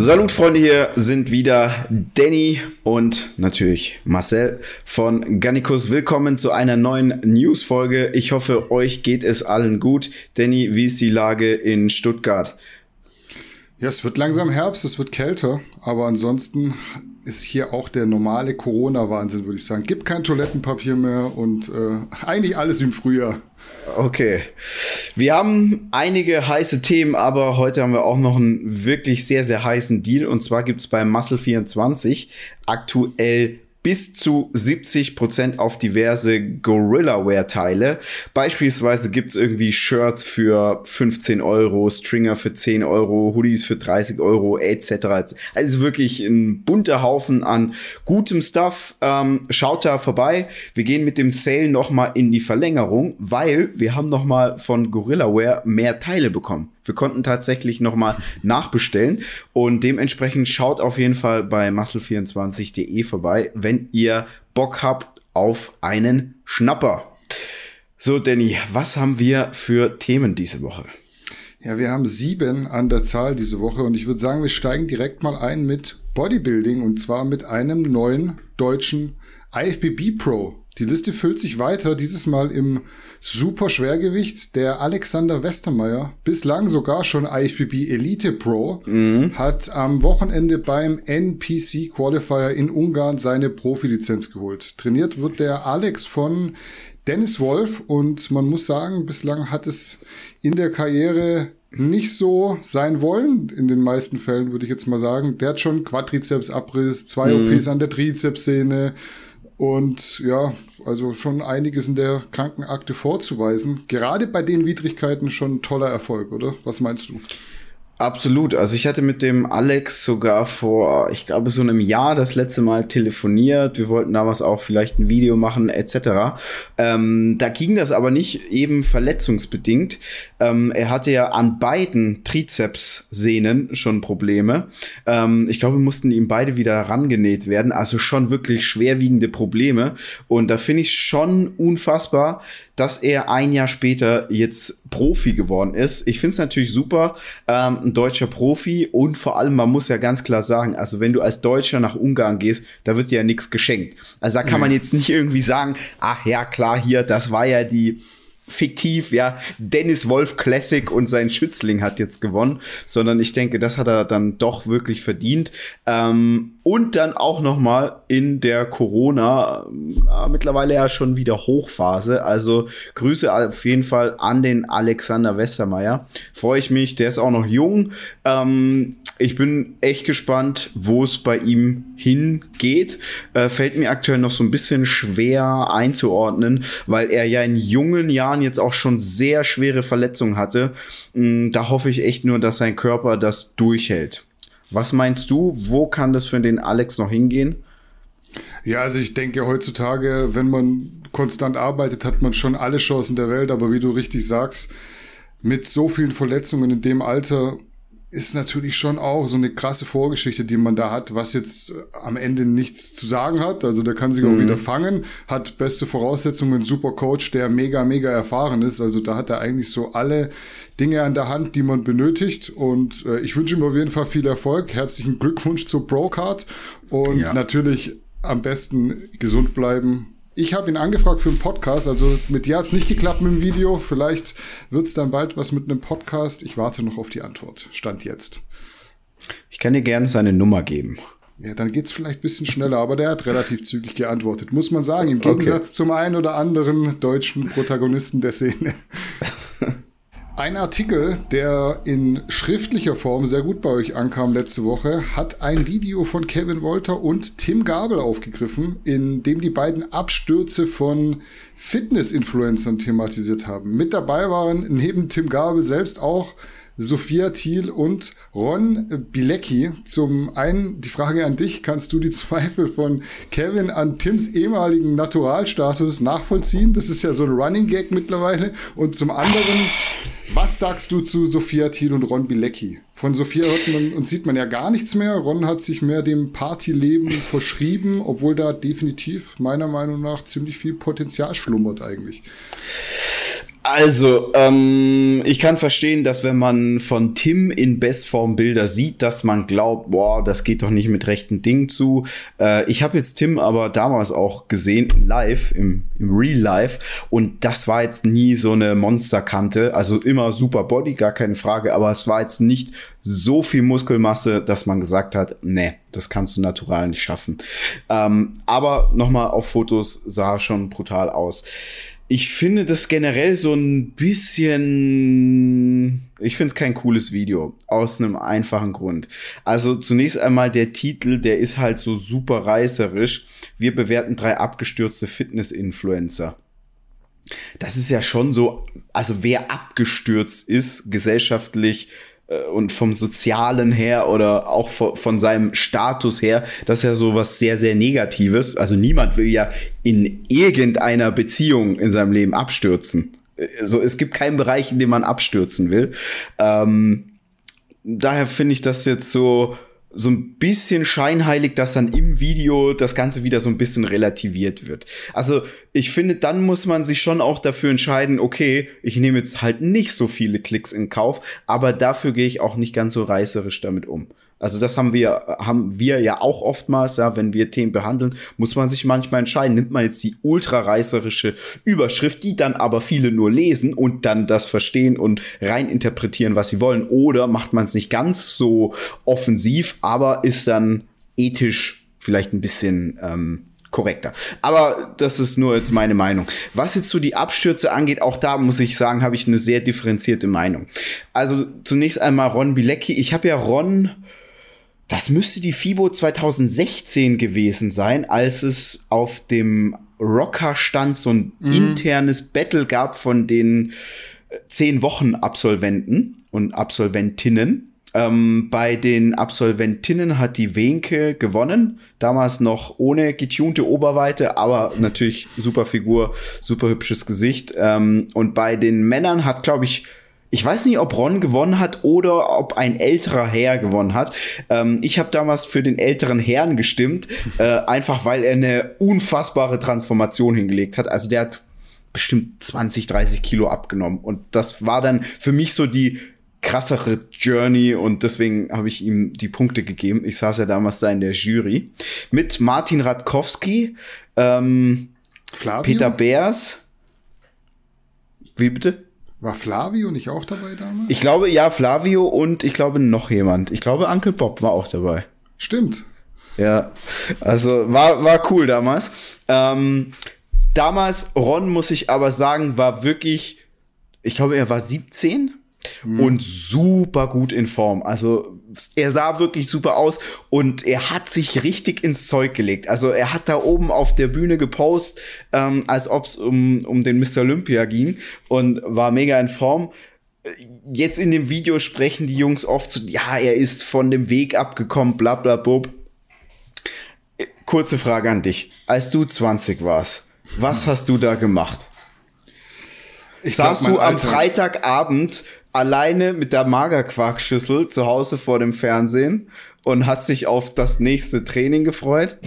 Salut Freunde, hier sind wieder Danny und natürlich Marcel von Gannikus. Willkommen zu einer neuen News-Folge. Ich hoffe, euch geht es allen gut. Danny, wie ist die Lage in Stuttgart? Ja, es wird langsam Herbst, es wird kälter, aber ansonsten ist hier auch der normale Corona-Wahnsinn, würde ich sagen. Gibt kein Toilettenpapier mehr und äh, eigentlich alles im Frühjahr. Okay. Wir haben einige heiße Themen, aber heute haben wir auch noch einen wirklich sehr, sehr heißen Deal. Und zwar gibt es bei Muscle 24 aktuell bis zu 70 Prozent auf diverse Gorilla-Wear-Teile. Beispielsweise gibt's irgendwie Shirts für 15 Euro, Stringer für 10 Euro, Hoodies für 30 Euro, etc. Also wirklich ein bunter Haufen an gutem Stuff. Ähm, schaut da vorbei. Wir gehen mit dem Sale nochmal in die Verlängerung, weil wir haben nochmal von Gorilla Wear mehr Teile bekommen. Wir konnten tatsächlich nochmal nachbestellen und dementsprechend schaut auf jeden Fall bei muscle24.de vorbei, wenn ihr Bock habt auf einen Schnapper. So, Danny, was haben wir für Themen diese Woche? Ja, wir haben sieben an der Zahl diese Woche und ich würde sagen, wir steigen direkt mal ein mit Bodybuilding und zwar mit einem neuen deutschen IFBB Pro. Die Liste füllt sich weiter, dieses Mal im Superschwergewicht. Der Alexander Westermeier, bislang sogar schon IFBB Elite Pro, mhm. hat am Wochenende beim NPC Qualifier in Ungarn seine Profilizenz geholt. Trainiert wird der Alex von Dennis Wolf und man muss sagen, bislang hat es in der Karriere nicht so sein wollen, in den meisten Fällen würde ich jetzt mal sagen. Der hat schon Quadrizepsabriss, zwei mhm. OPs an der Trizepssehne, und ja, also schon einiges in der Krankenakte vorzuweisen. Gerade bei den Widrigkeiten schon ein toller Erfolg, oder? Was meinst du? Absolut. Also ich hatte mit dem Alex sogar vor, ich glaube, so einem Jahr das letzte Mal telefoniert. Wir wollten damals auch vielleicht ein Video machen etc. Ähm, da ging das aber nicht eben verletzungsbedingt. Ähm, er hatte ja an beiden Trizepssehnen schon Probleme. Ähm, ich glaube, wir mussten ihm beide wieder rangenäht werden. Also schon wirklich schwerwiegende Probleme. Und da finde ich schon unfassbar, dass er ein Jahr später jetzt Profi geworden ist. Ich finde es natürlich super, ähm, ein deutscher Profi und vor allem, man muss ja ganz klar sagen, also wenn du als Deutscher nach Ungarn gehst, da wird dir ja nichts geschenkt. Also da kann man jetzt nicht irgendwie sagen, ach ja, klar, hier, das war ja die fiktiv, ja, Dennis Wolf Classic und sein Schützling hat jetzt gewonnen, sondern ich denke, das hat er dann doch wirklich verdient. Ähm, und dann auch noch mal in der Corona, äh, mittlerweile ja schon wieder Hochphase. Also Grüße auf jeden Fall an den Alexander Westermeier. Freue ich mich, der ist auch noch jung. Ähm, ich bin echt gespannt, wo es bei ihm hingeht. Äh, fällt mir aktuell noch so ein bisschen schwer einzuordnen, weil er ja in jungen Jahren jetzt auch schon sehr schwere Verletzungen hatte. Mm, da hoffe ich echt nur, dass sein Körper das durchhält. Was meinst du, wo kann das für den Alex noch hingehen? Ja, also ich denke heutzutage, wenn man konstant arbeitet, hat man schon alle Chancen der Welt, aber wie du richtig sagst, mit so vielen Verletzungen in dem Alter ist natürlich schon auch so eine krasse Vorgeschichte, die man da hat, was jetzt äh, am Ende nichts zu sagen hat. Also der kann sich mhm. auch wieder fangen, hat beste Voraussetzungen, super Coach, der mega, mega erfahren ist. Also da hat er eigentlich so alle Dinge an der Hand, die man benötigt. Und äh, ich wünsche ihm auf jeden Fall viel Erfolg. Herzlichen Glückwunsch zur Pro-Card und ja. natürlich am besten gesund bleiben ich habe ihn angefragt für einen Podcast, also mit dir hat es nicht geklappt mit dem Video. Vielleicht wird es dann bald was mit einem Podcast. Ich warte noch auf die Antwort. Stand jetzt. Ich kann dir gerne seine Nummer geben. Ja, dann geht es vielleicht ein bisschen schneller, aber der hat relativ zügig geantwortet, muss man sagen, im Gegensatz okay. zum einen oder anderen deutschen Protagonisten der Szene. Ein Artikel, der in schriftlicher Form sehr gut bei euch ankam letzte Woche, hat ein Video von Kevin Wolter und Tim Gabel aufgegriffen, in dem die beiden Abstürze von Fitness-Influencern thematisiert haben. Mit dabei waren neben Tim Gabel selbst auch Sophia Thiel und Ron Bilecki. Zum einen die Frage an dich, kannst du die Zweifel von Kevin an Tims ehemaligen Naturalstatus nachvollziehen? Das ist ja so ein Running Gag mittlerweile. Und zum anderen, was sagst du zu Sophia Thiel und Ron Bilecki? Von Sophia hört man und sieht man ja gar nichts mehr. Ron hat sich mehr dem Partyleben verschrieben, obwohl da definitiv meiner Meinung nach ziemlich viel Potenzial schlummert eigentlich. Also, ähm, ich kann verstehen, dass wenn man von Tim in Bestform Bilder sieht, dass man glaubt, boah, das geht doch nicht mit rechten Dingen zu. Äh, ich habe jetzt Tim aber damals auch gesehen, live, im, im Real Life, und das war jetzt nie so eine Monsterkante. Also immer super Body, gar keine Frage, aber es war jetzt nicht so viel Muskelmasse, dass man gesagt hat, nee, das kannst du natural nicht schaffen. Ähm, aber nochmal auf Fotos sah schon brutal aus ich finde das generell so ein bisschen. Ich finde es kein cooles Video. Aus einem einfachen Grund. Also zunächst einmal der Titel, der ist halt so super reißerisch. Wir bewerten drei abgestürzte Fitness-Influencer. Das ist ja schon so, also wer abgestürzt ist, gesellschaftlich und vom Sozialen her oder auch von, seinem Status her, das ist ja so was sehr, sehr Negatives. Also niemand will ja in irgendeiner Beziehung in seinem Leben abstürzen. Also es gibt keinen Bereich, in dem man abstürzen will. Ähm, daher finde ich das jetzt so, so ein bisschen scheinheilig, dass dann im Video das Ganze wieder so ein bisschen relativiert wird. Also ich finde, dann muss man sich schon auch dafür entscheiden, okay, ich nehme jetzt halt nicht so viele Klicks in Kauf, aber dafür gehe ich auch nicht ganz so reißerisch damit um. Also das haben wir, haben wir ja auch oftmals, ja, wenn wir Themen behandeln, muss man sich manchmal entscheiden, nimmt man jetzt die ultrareißerische Überschrift, die dann aber viele nur lesen und dann das verstehen und rein interpretieren, was sie wollen, oder macht man es nicht ganz so offensiv, aber ist dann ethisch vielleicht ein bisschen ähm, korrekter. Aber das ist nur jetzt meine Meinung. Was jetzt so die Abstürze angeht, auch da muss ich sagen, habe ich eine sehr differenzierte Meinung. Also zunächst einmal Ron Bilecki. Ich habe ja Ron das müsste die FIBO 2016 gewesen sein, als es auf dem Rocker-Stand so ein mhm. internes Battle gab von den äh, zehn Wochen Absolventen und Absolventinnen. Ähm, bei den Absolventinnen hat die Wenke gewonnen. Damals noch ohne getunte Oberweite, aber natürlich super Figur, super hübsches Gesicht. Ähm, und bei den Männern hat, glaube ich, ich weiß nicht, ob Ron gewonnen hat oder ob ein älterer Herr gewonnen hat. Ähm, ich habe damals für den älteren Herrn gestimmt, äh, einfach weil er eine unfassbare Transformation hingelegt hat. Also der hat bestimmt 20, 30 Kilo abgenommen. Und das war dann für mich so die krassere Journey und deswegen habe ich ihm die Punkte gegeben. Ich saß ja damals da in der Jury mit Martin Radkowski, ähm, Peter Beers. Wie bitte? War Flavio nicht auch dabei damals? Ich glaube, ja, Flavio und ich glaube noch jemand. Ich glaube, Uncle Bob war auch dabei. Stimmt. Ja, also war, war cool damals. Ähm, damals, Ron, muss ich aber sagen, war wirklich, ich glaube, er war 17 mhm. und super gut in Form. Also er sah wirklich super aus und er hat sich richtig ins Zeug gelegt. Also er hat da oben auf der Bühne gepostet, ähm, als ob es um, um den Mr. Olympia ging und war mega in Form. Jetzt in dem Video sprechen die Jungs oft so, ja, er ist von dem Weg abgekommen, bla bla bub. Kurze Frage an dich. Als du 20 warst, was hast du da gemacht? Ich Saßt glaub, du am Freitagabend alleine mit der Magerquarkschüssel zu Hause vor dem Fernsehen und hast dich auf das nächste Training gefreut?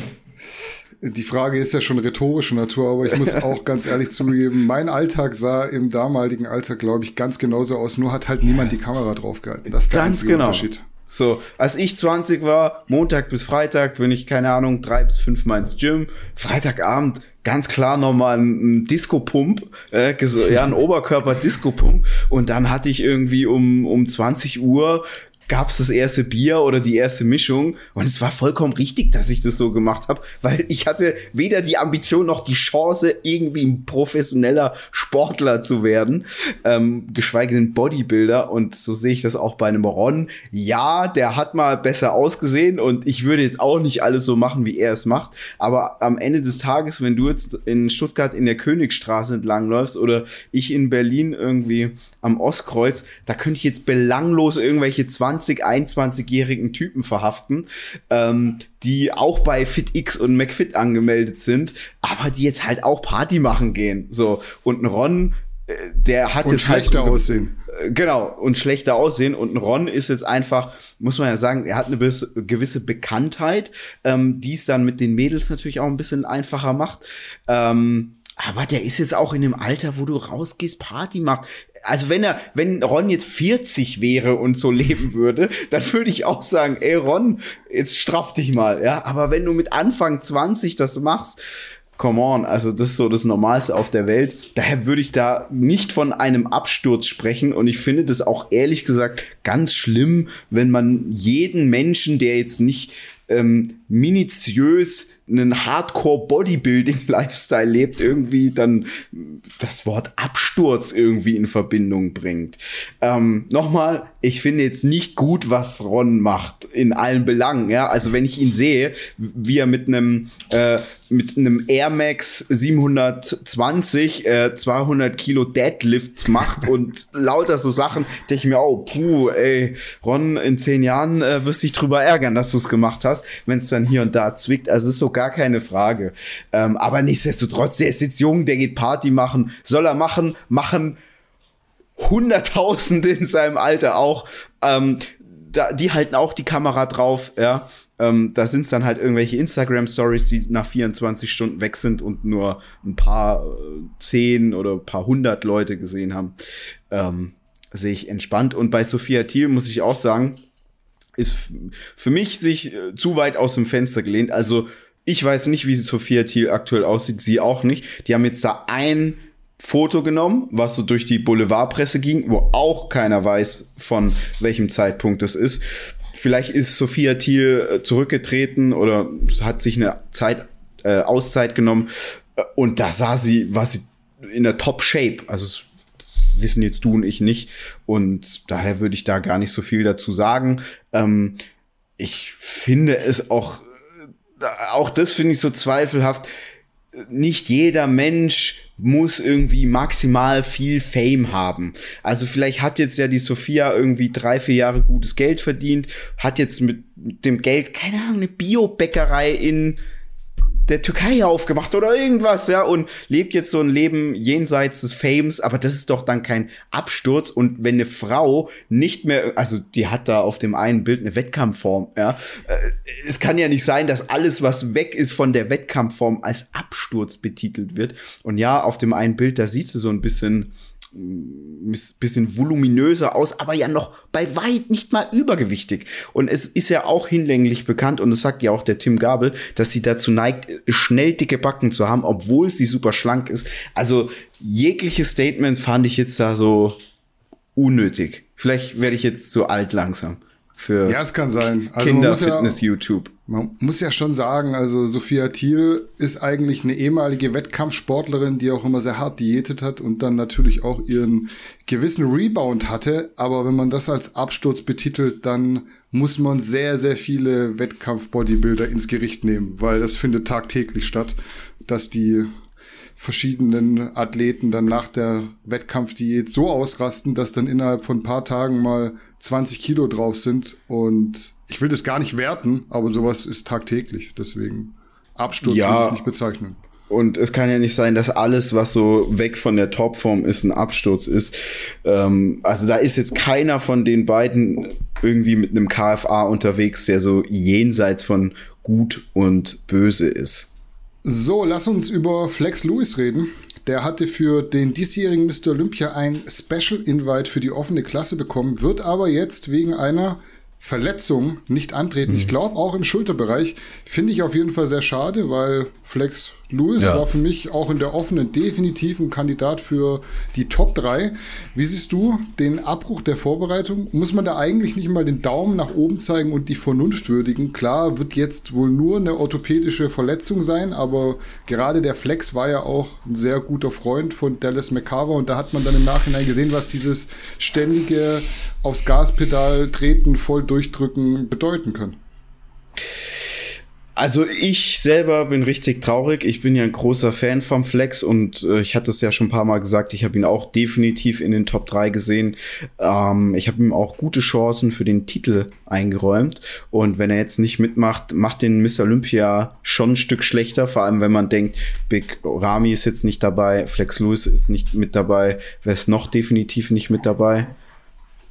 Die Frage ist ja schon rhetorischer Natur, aber ich muss auch ganz ehrlich zugeben, mein Alltag sah im damaligen Alter, glaube ich, ganz genauso aus, nur hat halt niemand die Kamera draufgehalten. Das ist der ganz genau. Unterschied. So, als ich 20 war, Montag bis Freitag bin ich, keine Ahnung, drei bis fünf Mal ins Gym. Freitagabend ganz klar nochmal ein Disco-Pump, äh, ja, ein Oberkörper-Disco-Pump. Und dann hatte ich irgendwie um, um 20 Uhr gab es das erste Bier oder die erste Mischung. Und es war vollkommen richtig, dass ich das so gemacht habe, weil ich hatte weder die Ambition noch die Chance, irgendwie ein professioneller Sportler zu werden, ähm, geschweige denn Bodybuilder. Und so sehe ich das auch bei einem Ron. Ja, der hat mal besser ausgesehen und ich würde jetzt auch nicht alles so machen, wie er es macht. Aber am Ende des Tages, wenn du jetzt in Stuttgart in der Königstraße entlangläufst oder ich in Berlin irgendwie am Ostkreuz, da könnte ich jetzt belanglos irgendwelche 20, 21-jährigen Typen verhaften, ähm, die auch bei FitX und McFit angemeldet sind, aber die jetzt halt auch Party machen gehen. So, und ein Ron, äh, der hat und jetzt halt. Schlechter aussehen. Äh, genau, und schlechter aussehen. Und ein Ron ist jetzt einfach, muss man ja sagen, er hat eine gewisse Bekanntheit, ähm, die es dann mit den Mädels natürlich auch ein bisschen einfacher macht. Ähm, Aber der ist jetzt auch in dem Alter, wo du rausgehst, Party macht. Also wenn er, wenn Ron jetzt 40 wäre und so leben würde, dann würde ich auch sagen, ey Ron, jetzt straff dich mal, ja. Aber wenn du mit Anfang 20 das machst, come on, also das ist so das Normalste auf der Welt. Daher würde ich da nicht von einem Absturz sprechen und ich finde das auch ehrlich gesagt ganz schlimm, wenn man jeden Menschen, der jetzt nicht ähm, minutiös einen Hardcore-Bodybuilding-Lifestyle lebt, irgendwie dann das Wort Absturz irgendwie in Verbindung bringt. Ähm, Nochmal, ich finde jetzt nicht gut, was Ron macht in allen Belangen. Ja, also wenn ich ihn sehe, wie er mit einem äh, mit einem Air Max 720 äh, 200 Kilo Deadlift macht und lauter so Sachen, denke ich mir, oh, puh, ey, Ron, in zehn Jahren äh, wirst dich drüber ärgern, dass du es gemacht hast, wenn es dann hier und da zwickt. Also ist so gar keine Frage. Ähm, aber nichtsdestotrotz, der ist jetzt jung, der geht Party machen, soll er machen, machen Hunderttausende in seinem Alter auch. Ähm, da, die halten auch die Kamera drauf, ja. Ähm, da sind es dann halt irgendwelche Instagram-Stories, die nach 24 Stunden weg sind und nur ein paar äh, zehn oder ein paar hundert Leute gesehen haben. Ähm, sehe ich entspannt. Und bei Sophia Thiel muss ich auch sagen, ist für mich sich äh, zu weit aus dem Fenster gelehnt. Also ich weiß nicht, wie Sophia Thiel aktuell aussieht, sie auch nicht. Die haben jetzt da ein Foto genommen, was so durch die Boulevardpresse ging, wo auch keiner weiß, von welchem Zeitpunkt es ist. Vielleicht ist Sophia Thiel äh, zurückgetreten oder hat sich eine Zeit, äh, Auszeit genommen. Äh, und da sah sie, war sie in der Top-Shape. Also wissen jetzt du und ich nicht. Und daher würde ich da gar nicht so viel dazu sagen. Ähm, ich finde es auch, äh, auch das finde ich so zweifelhaft. Nicht jeder Mensch muss irgendwie maximal viel Fame haben. Also vielleicht hat jetzt ja die Sophia irgendwie drei, vier Jahre gutes Geld verdient, hat jetzt mit, dem Geld, keine Ahnung, eine Biobäckerei in der Türkei aufgemacht oder irgendwas, ja, und lebt jetzt so ein Leben jenseits des Fames, aber das ist doch dann kein Absturz. Und wenn eine Frau nicht mehr, also die hat da auf dem einen Bild eine Wettkampfform, ja, äh, es kann ja nicht sein, dass alles, was weg ist von der Wettkampfform, als Absturz betitelt wird. Und ja, auf dem einen Bild, da sieht sie so ein bisschen bisschen voluminöser aus, aber ja noch bei weit nicht mal übergewichtig. Und es ist ja auch hinlänglich bekannt, und das sagt ja auch der Tim Gabel, dass sie dazu neigt, schnell dicke Backen zu haben, obwohl sie super schlank ist. Also jegliche Statements fand ich jetzt da so unnötig. Vielleicht werde ich jetzt zu alt langsam für ja, es kann sein. Also Kinderfitness ja, YouTube. Man muss ja schon sagen, also Sophia Thiel ist eigentlich eine ehemalige Wettkampfsportlerin, die auch immer sehr hart diätet hat und dann natürlich auch ihren gewissen Rebound hatte. Aber wenn man das als Absturz betitelt, dann muss man sehr, sehr viele Wettkampf-Bodybuilder ins Gericht nehmen, weil das findet tagtäglich statt, dass die verschiedenen Athleten dann nach der Wettkampfdiät so ausrasten, dass dann innerhalb von ein paar Tagen mal 20 Kilo drauf sind. Und ich will das gar nicht werten, aber sowas ist tagtäglich. Deswegen Absturz ja. will ich es nicht bezeichnen. Und es kann ja nicht sein, dass alles, was so weg von der Topform ist, ein Absturz ist. Ähm, also da ist jetzt keiner von den beiden irgendwie mit einem KFA unterwegs, der so jenseits von gut und böse ist. So, lass uns über Flex Lewis reden. Der hatte für den diesjährigen Mr. Olympia ein Special Invite für die offene Klasse bekommen, wird aber jetzt wegen einer Verletzung nicht antreten. Mhm. Ich glaube auch im Schulterbereich. Finde ich auf jeden Fall sehr schade, weil Flex Lewis ja. war für mich auch in der offenen definitiv ein Kandidat für die Top 3. Wie siehst du den Abbruch der Vorbereitung? Muss man da eigentlich nicht mal den Daumen nach oben zeigen und die Vernunft würdigen? Klar, wird jetzt wohl nur eine orthopädische Verletzung sein, aber gerade der Flex war ja auch ein sehr guter Freund von Dallas McCarver und da hat man dann im Nachhinein gesehen, was dieses ständige aufs Gaspedal treten, voll durchdrücken bedeuten kann. Also ich selber bin richtig traurig. Ich bin ja ein großer Fan vom Flex und äh, ich hatte es ja schon ein paar Mal gesagt, ich habe ihn auch definitiv in den Top 3 gesehen. Ähm, ich habe ihm auch gute Chancen für den Titel eingeräumt. Und wenn er jetzt nicht mitmacht, macht den Miss Olympia schon ein Stück schlechter, vor allem wenn man denkt, Big Rami ist jetzt nicht dabei, Flex Lewis ist nicht mit dabei, wer ist noch definitiv nicht mit dabei?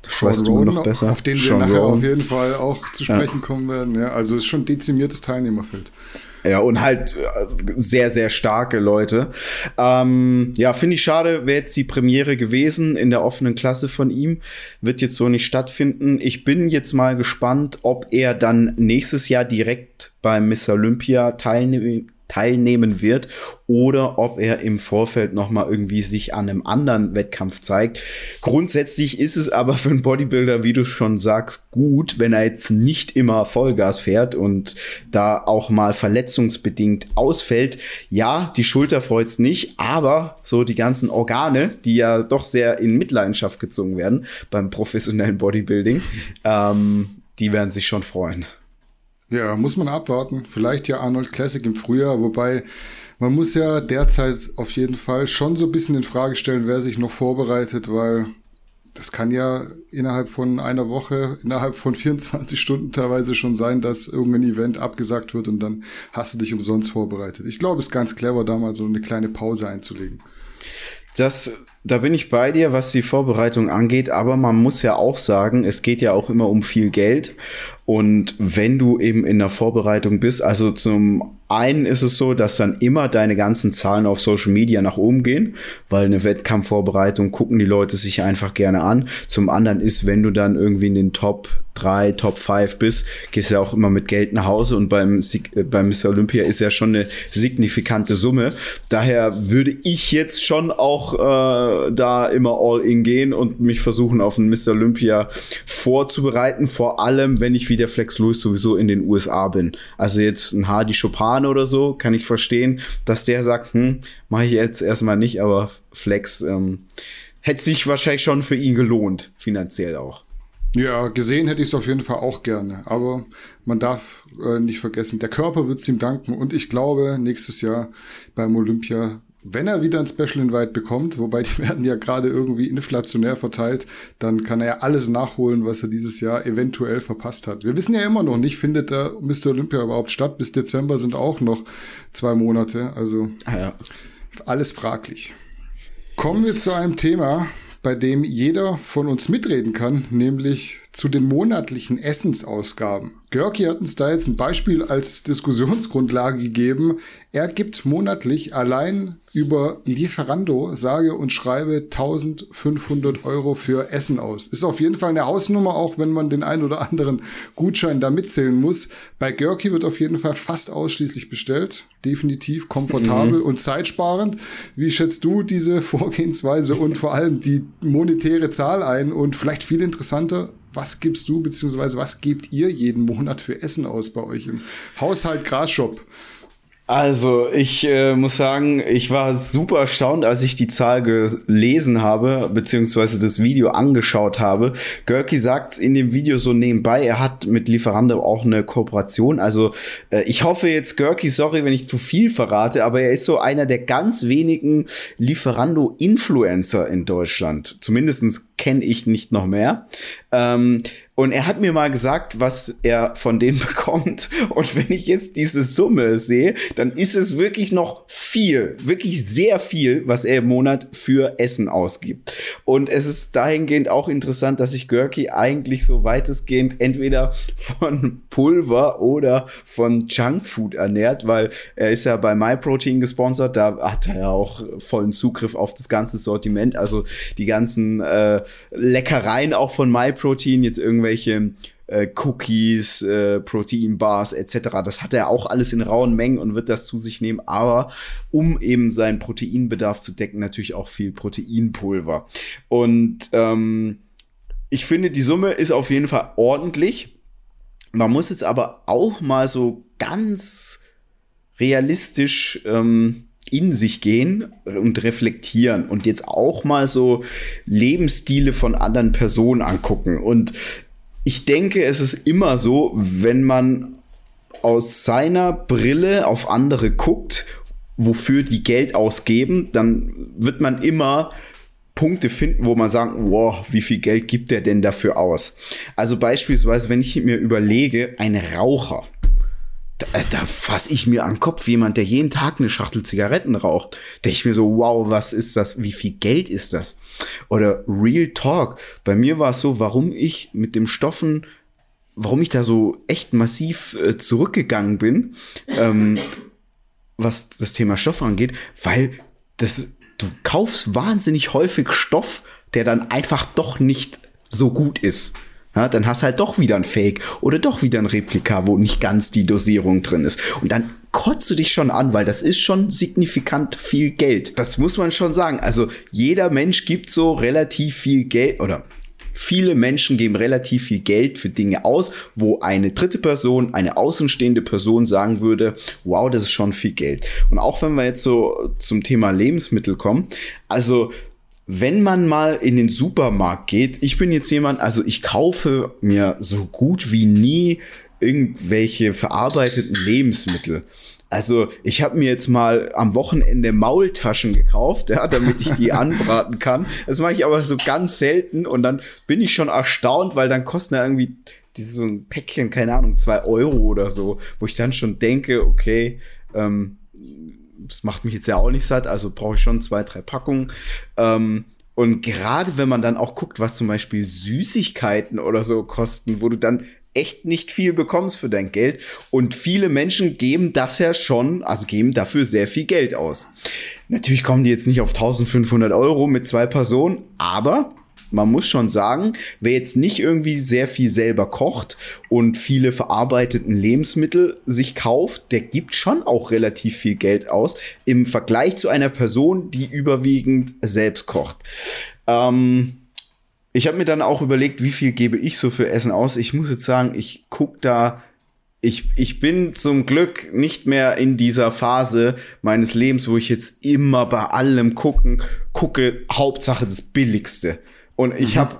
Das weißt du noch besser. Auf den wir Sean nachher Rowan. auf jeden Fall auch zu sprechen ja. kommen werden. Ja, also es ist schon dezimiertes Teilnehmerfeld. Ja, und halt äh, sehr, sehr starke Leute. Ähm, ja, finde ich schade, wäre jetzt die Premiere gewesen in der offenen Klasse von ihm. Wird jetzt so nicht stattfinden. Ich bin jetzt mal gespannt, ob er dann nächstes Jahr direkt beim Miss Olympia teilnimmt teilnehmen wird oder ob er im Vorfeld noch mal irgendwie sich an einem anderen Wettkampf zeigt. Grundsätzlich ist es aber für einen Bodybuilder, wie du schon sagst, gut, wenn er jetzt nicht immer Vollgas fährt und da auch mal verletzungsbedingt ausfällt. Ja, die Schulter freut's nicht, aber so die ganzen Organe, die ja doch sehr in Mitleidenschaft gezogen werden beim professionellen Bodybuilding, ähm, die werden sich schon freuen. Ja, muss man abwarten. Vielleicht ja Arnold Classic im Frühjahr, wobei man muss ja derzeit auf jeden Fall schon so ein bisschen in Frage stellen, wer sich noch vorbereitet, weil das kann ja innerhalb von einer Woche, innerhalb von 24 Stunden teilweise schon sein, dass irgendein Event abgesagt wird und dann hast du dich umsonst vorbereitet. Ich glaube, es ist ganz clever, da mal so eine kleine Pause einzulegen. Das da bin ich bei dir, was die Vorbereitung angeht, aber man muss ja auch sagen, es geht ja auch immer um viel Geld. Und wenn du eben in der Vorbereitung bist, also zum einen ist es so, dass dann immer deine ganzen Zahlen auf Social Media nach oben gehen, weil eine Wettkampfvorbereitung gucken die Leute sich einfach gerne an. Zum anderen ist, wenn du dann irgendwie in den Top 3, Top 5 bist, gehst du ja auch immer mit Geld nach Hause und beim, äh, beim Mr. Olympia ist ja schon eine signifikante Summe. Daher würde ich jetzt schon auch äh, da immer all in gehen und mich versuchen, auf einen Mr. Olympia vorzubereiten. Vor allem, wenn ich wie der Flex Lewis sowieso in den USA bin. Also jetzt ein Hardy Chopin oder so, kann ich verstehen, dass der sagt, hm, mache ich jetzt erstmal nicht, aber Flex ähm, hätte sich wahrscheinlich schon für ihn gelohnt, finanziell auch. Ja, gesehen hätte ich es auf jeden Fall auch gerne. Aber man darf äh, nicht vergessen, der Körper wird es ihm danken. Und ich glaube, nächstes Jahr beim Olympia, wenn er wieder ein Special Invite bekommt, wobei die werden ja gerade irgendwie inflationär verteilt, dann kann er ja alles nachholen, was er dieses Jahr eventuell verpasst hat. Wir wissen ja immer noch nicht, findet der Mr. Olympia überhaupt statt. Bis Dezember sind auch noch zwei Monate. Also ah ja. alles fraglich. Kommen wir zu einem Thema, bei dem jeder von uns mitreden kann, nämlich zu den monatlichen Essensausgaben. Görki hat uns da jetzt ein Beispiel als Diskussionsgrundlage gegeben. Er gibt monatlich allein über Lieferando sage und schreibe 1500 Euro für Essen aus. Ist auf jeden Fall eine Hausnummer, auch wenn man den ein oder anderen Gutschein da mitzählen muss. Bei Görki wird auf jeden Fall fast ausschließlich bestellt. Definitiv komfortabel mhm. und zeitsparend. Wie schätzt du diese Vorgehensweise und vor allem die monetäre Zahl ein? Und vielleicht viel interessanter, was gibst du, beziehungsweise was gebt ihr jeden Monat für Essen aus bei euch im Haushalt Grasshop? Also, ich äh, muss sagen, ich war super erstaunt, als ich die Zahl gelesen habe, beziehungsweise das Video angeschaut habe. Görki sagt in dem Video so nebenbei, er hat mit Lieferando auch eine Kooperation. Also, äh, ich hoffe jetzt, Görki, sorry, wenn ich zu viel verrate, aber er ist so einer der ganz wenigen Lieferando-Influencer in Deutschland. Zumindestens kenne ich nicht noch mehr. Ähm, und er hat mir mal gesagt, was er von denen bekommt. Und wenn ich jetzt diese Summe sehe, dann ist es wirklich noch viel, wirklich sehr viel, was er im Monat für Essen ausgibt. Und es ist dahingehend auch interessant, dass sich Görki eigentlich so weitestgehend entweder von Pulver oder von Junkfood ernährt, weil er ist ja bei MyProtein gesponsert, da hat er ja auch vollen Zugriff auf das ganze Sortiment, also die ganzen äh, Leckereien auch von MyProtein, jetzt irgendwelche irgendwelche äh, Cookies, äh, Proteinbars etc. Das hat er auch alles in rauen Mengen und wird das zu sich nehmen, aber um eben seinen Proteinbedarf zu decken, natürlich auch viel Proteinpulver. Und ähm, ich finde, die Summe ist auf jeden Fall ordentlich. Man muss jetzt aber auch mal so ganz realistisch ähm, in sich gehen und reflektieren und jetzt auch mal so Lebensstile von anderen Personen angucken. Und ich denke, es ist immer so, wenn man aus seiner Brille auf andere guckt, wofür die Geld ausgeben, dann wird man immer Punkte finden, wo man sagt, wow, wie viel Geld gibt der denn dafür aus? Also beispielsweise, wenn ich mir überlege, ein Raucher, da, da fasse ich mir an den Kopf, jemand, der jeden Tag eine Schachtel Zigaretten raucht. Denke ich mir so, wow, was ist das? Wie viel Geld ist das? Oder Real Talk. Bei mir war es so, warum ich mit dem Stoffen, warum ich da so echt massiv äh, zurückgegangen bin, ähm, was das Thema Stoff angeht, weil das, du kaufst wahnsinnig häufig Stoff, der dann einfach doch nicht so gut ist. Ja, dann hast halt doch wieder ein Fake oder doch wieder ein Replika, wo nicht ganz die Dosierung drin ist. Und dann kotzt du dich schon an, weil das ist schon signifikant viel Geld. Das muss man schon sagen. Also jeder Mensch gibt so relativ viel Geld oder viele Menschen geben relativ viel Geld für Dinge aus, wo eine dritte Person, eine außenstehende Person sagen würde, wow, das ist schon viel Geld. Und auch wenn wir jetzt so zum Thema Lebensmittel kommen, also wenn man mal in den Supermarkt geht, ich bin jetzt jemand, also ich kaufe mir so gut wie nie irgendwelche verarbeiteten Lebensmittel. Also ich habe mir jetzt mal am Wochenende Maultaschen gekauft, ja, damit ich die anbraten kann. Das mache ich aber so ganz selten und dann bin ich schon erstaunt, weil dann kosten ja irgendwie dieses so ein Päckchen, keine Ahnung, zwei Euro oder so, wo ich dann schon denke, okay, ähm, das macht mich jetzt ja auch nicht satt, also brauche ich schon zwei, drei Packungen. Ähm, und gerade wenn man dann auch guckt, was zum Beispiel Süßigkeiten oder so kosten, wo du dann echt nicht viel bekommst für dein Geld. Und viele Menschen geben das ja schon, also geben dafür sehr viel Geld aus. Natürlich kommen die jetzt nicht auf 1500 Euro mit zwei Personen, aber man muss schon sagen, wer jetzt nicht irgendwie sehr viel selber kocht und viele verarbeiteten Lebensmittel sich kauft, der gibt schon auch relativ viel Geld aus im Vergleich zu einer Person, die überwiegend selbst kocht. Ähm, ich habe mir dann auch überlegt, wie viel gebe ich so für Essen aus. Ich muss jetzt sagen, ich guck da ich, ich bin zum Glück nicht mehr in dieser Phase meines Lebens, wo ich jetzt immer bei allem gucken, gucke, Hauptsache das Billigste. Und ich mhm. habe,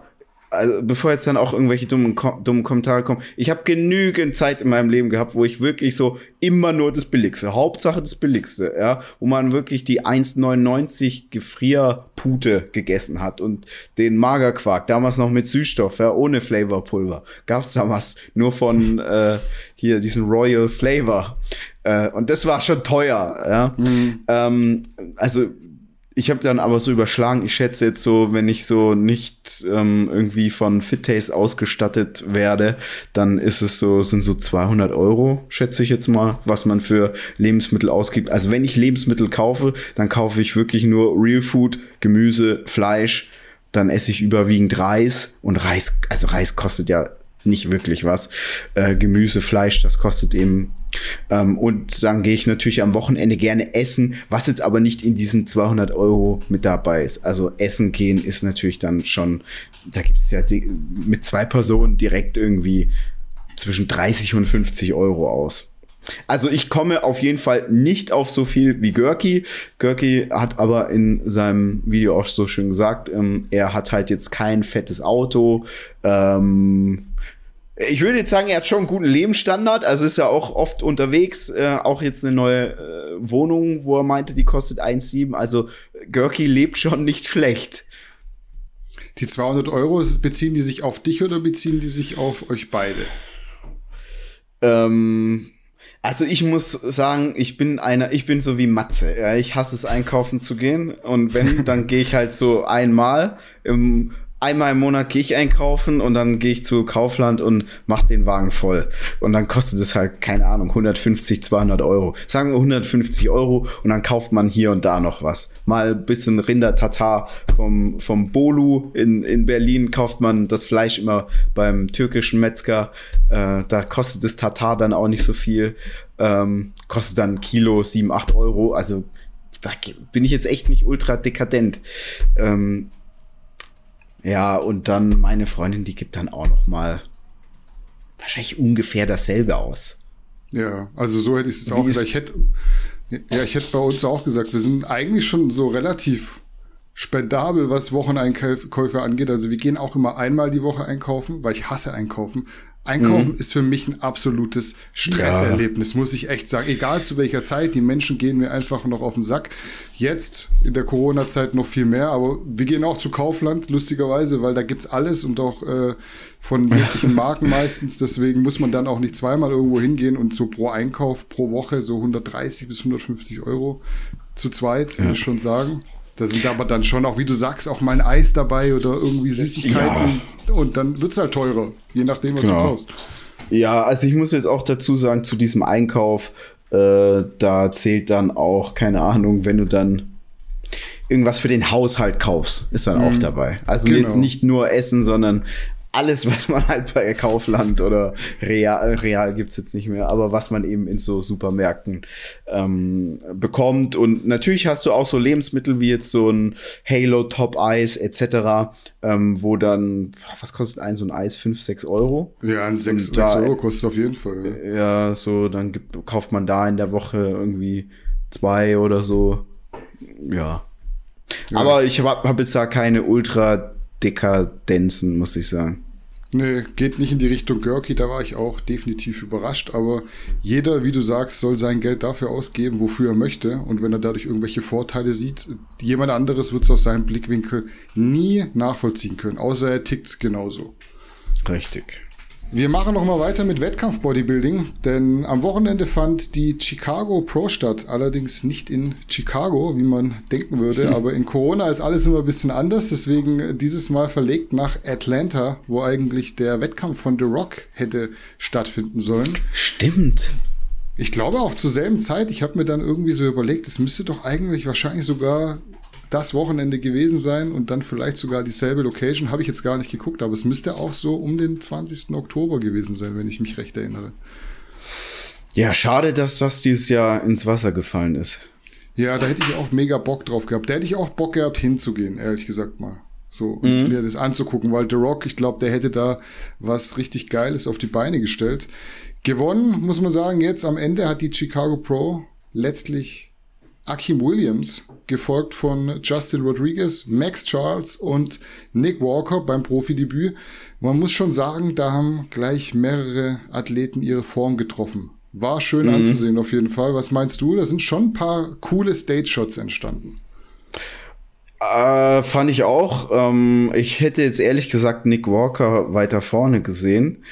also bevor jetzt dann auch irgendwelche dummen, dummen Kommentare kommen, ich habe genügend Zeit in meinem Leben gehabt, wo ich wirklich so immer nur das Billigste, Hauptsache das Billigste, ja, wo man wirklich die 1,99 Gefrierpute gegessen hat und den Magerquark, damals noch mit Süßstoff, ja, ohne Flavorpulver, gab's damals nur von äh, hier diesen Royal Flavor. Äh, und das war schon teuer, ja. Mhm. Ähm, also ich habe dann aber so überschlagen, ich schätze jetzt so, wenn ich so nicht ähm, irgendwie von FitTaste ausgestattet werde, dann ist es so, sind so 200 Euro, schätze ich jetzt mal, was man für Lebensmittel ausgibt. Also wenn ich Lebensmittel kaufe, dann kaufe ich wirklich nur Real Food, Gemüse, Fleisch, dann esse ich überwiegend Reis und Reis, also Reis kostet ja nicht wirklich was. Äh, Gemüse, Fleisch, das kostet eben. Ähm, und dann gehe ich natürlich am Wochenende gerne essen, was jetzt aber nicht in diesen 200 Euro mit dabei ist. Also essen gehen ist natürlich dann schon, da gibt es ja die, mit zwei Personen direkt irgendwie zwischen 30 und 50 Euro aus. Also ich komme auf jeden Fall nicht auf so viel wie Görki. Görki hat aber in seinem Video auch so schön gesagt, ähm, er hat halt jetzt kein fettes Auto. Ähm, ich würde jetzt sagen, er hat schon einen guten Lebensstandard, also ist ja auch oft unterwegs, äh, auch jetzt eine neue äh, Wohnung, wo er meinte, die kostet 1,7. Also Görki lebt schon nicht schlecht. Die 200 Euro, beziehen die sich auf dich oder beziehen die sich auf euch beide? Ähm, also ich muss sagen, ich bin einer, ich bin so wie Matze. Ja, ich hasse es einkaufen zu gehen und wenn, dann gehe ich halt so einmal im einmal im Monat gehe ich einkaufen und dann gehe ich zu Kaufland und mache den Wagen voll. Und dann kostet es halt, keine Ahnung, 150, 200 Euro. Sagen wir 150 Euro und dann kauft man hier und da noch was. Mal bisschen Rinder-Tatar vom, vom Bolu in, in Berlin kauft man das Fleisch immer beim türkischen Metzger. Äh, da kostet das Tatar dann auch nicht so viel. Ähm, kostet dann Kilo 7, 8 Euro. Also da bin ich jetzt echt nicht ultra dekadent. Ähm, ja, und dann meine Freundin, die gibt dann auch noch mal wahrscheinlich ungefähr dasselbe aus. Ja, also so hätte ich es auch gesagt. Ich hätte, ja, ich hätte bei uns auch gesagt, wir sind eigentlich schon so relativ spendabel, was Wocheneinkäufe angeht. Also wir gehen auch immer einmal die Woche einkaufen, weil ich hasse einkaufen. Einkaufen mhm. ist für mich ein absolutes Stresserlebnis, ja. muss ich echt sagen. Egal zu welcher Zeit, die Menschen gehen mir einfach noch auf den Sack. Jetzt in der Corona-Zeit noch viel mehr, aber wir gehen auch zu Kaufland, lustigerweise, weil da gibt's alles und auch äh, von wirklichen Marken meistens. Deswegen muss man dann auch nicht zweimal irgendwo hingehen und so pro Einkauf pro Woche so 130 bis 150 Euro zu zweit, ja. würde ich schon sagen. Da sind aber dann schon auch, wie du sagst, auch mal ein Eis dabei oder irgendwie Süßigkeiten. Ja. Und dann wird es halt teurer, je nachdem, was genau. du kaufst. Ja, also ich muss jetzt auch dazu sagen, zu diesem Einkauf, äh, da zählt dann auch, keine Ahnung, wenn du dann irgendwas für den Haushalt kaufst, ist dann mhm. auch dabei. Also genau. jetzt nicht nur Essen, sondern alles, was man halt bei Kaufland oder Real, Real gibt's jetzt nicht mehr, aber was man eben in so Supermärkten ähm, bekommt. Und natürlich hast du auch so Lebensmittel wie jetzt so ein Halo Top Eis etc., ähm, wo dann, was kostet ein so ein Eis? 5, 6 Euro? Ja, ein 6, 6 Euro kostet auf jeden Fall. Ja, ja so, dann gibt, kauft man da in der Woche irgendwie zwei oder so. Ja. ja. Aber ich habe hab jetzt da keine ultra Dekadenzen, muss ich sagen. Nee, geht nicht in die Richtung Görki, da war ich auch definitiv überrascht, aber jeder, wie du sagst, soll sein Geld dafür ausgeben, wofür er möchte und wenn er dadurch irgendwelche Vorteile sieht, jemand anderes wird es aus seinem Blickwinkel nie nachvollziehen können, außer er tickt genauso. Richtig. Wir machen noch mal weiter mit Wettkampf-Bodybuilding, denn am Wochenende fand die Chicago Pro statt. Allerdings nicht in Chicago, wie man denken würde, hm. aber in Corona ist alles immer ein bisschen anders. Deswegen dieses Mal verlegt nach Atlanta, wo eigentlich der Wettkampf von The Rock hätte stattfinden sollen. Stimmt. Ich glaube auch zur selben Zeit. Ich habe mir dann irgendwie so überlegt, es müsste doch eigentlich wahrscheinlich sogar das Wochenende gewesen sein und dann vielleicht sogar dieselbe Location. Habe ich jetzt gar nicht geguckt, aber es müsste auch so um den 20. Oktober gewesen sein, wenn ich mich recht erinnere. Ja, schade, dass das dieses Jahr ins Wasser gefallen ist. Ja, da hätte ich auch mega Bock drauf gehabt. Da hätte ich auch Bock gehabt, hinzugehen, ehrlich gesagt mal. So, mhm. mir das anzugucken, weil The Rock, ich glaube, der hätte da was richtig Geiles auf die Beine gestellt. Gewonnen, muss man sagen, jetzt am Ende hat die Chicago Pro letztlich Akim Williams, gefolgt von Justin Rodriguez, Max Charles und Nick Walker beim Profidebüt. Man muss schon sagen, da haben gleich mehrere Athleten ihre Form getroffen. War schön mhm. anzusehen auf jeden Fall. Was meinst du? Da sind schon ein paar coole Stage-Shots entstanden. Äh, fand ich auch. Ähm, ich hätte jetzt ehrlich gesagt Nick Walker weiter vorne gesehen.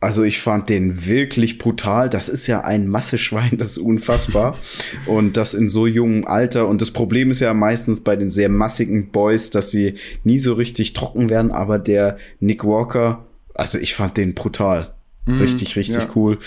Also ich fand den wirklich brutal. Das ist ja ein Masseschwein, das ist unfassbar. und das in so jungem Alter. Und das Problem ist ja meistens bei den sehr massigen Boys, dass sie nie so richtig trocken werden. Aber der Nick Walker, also ich fand den brutal. Mhm. Richtig, richtig ja. cool.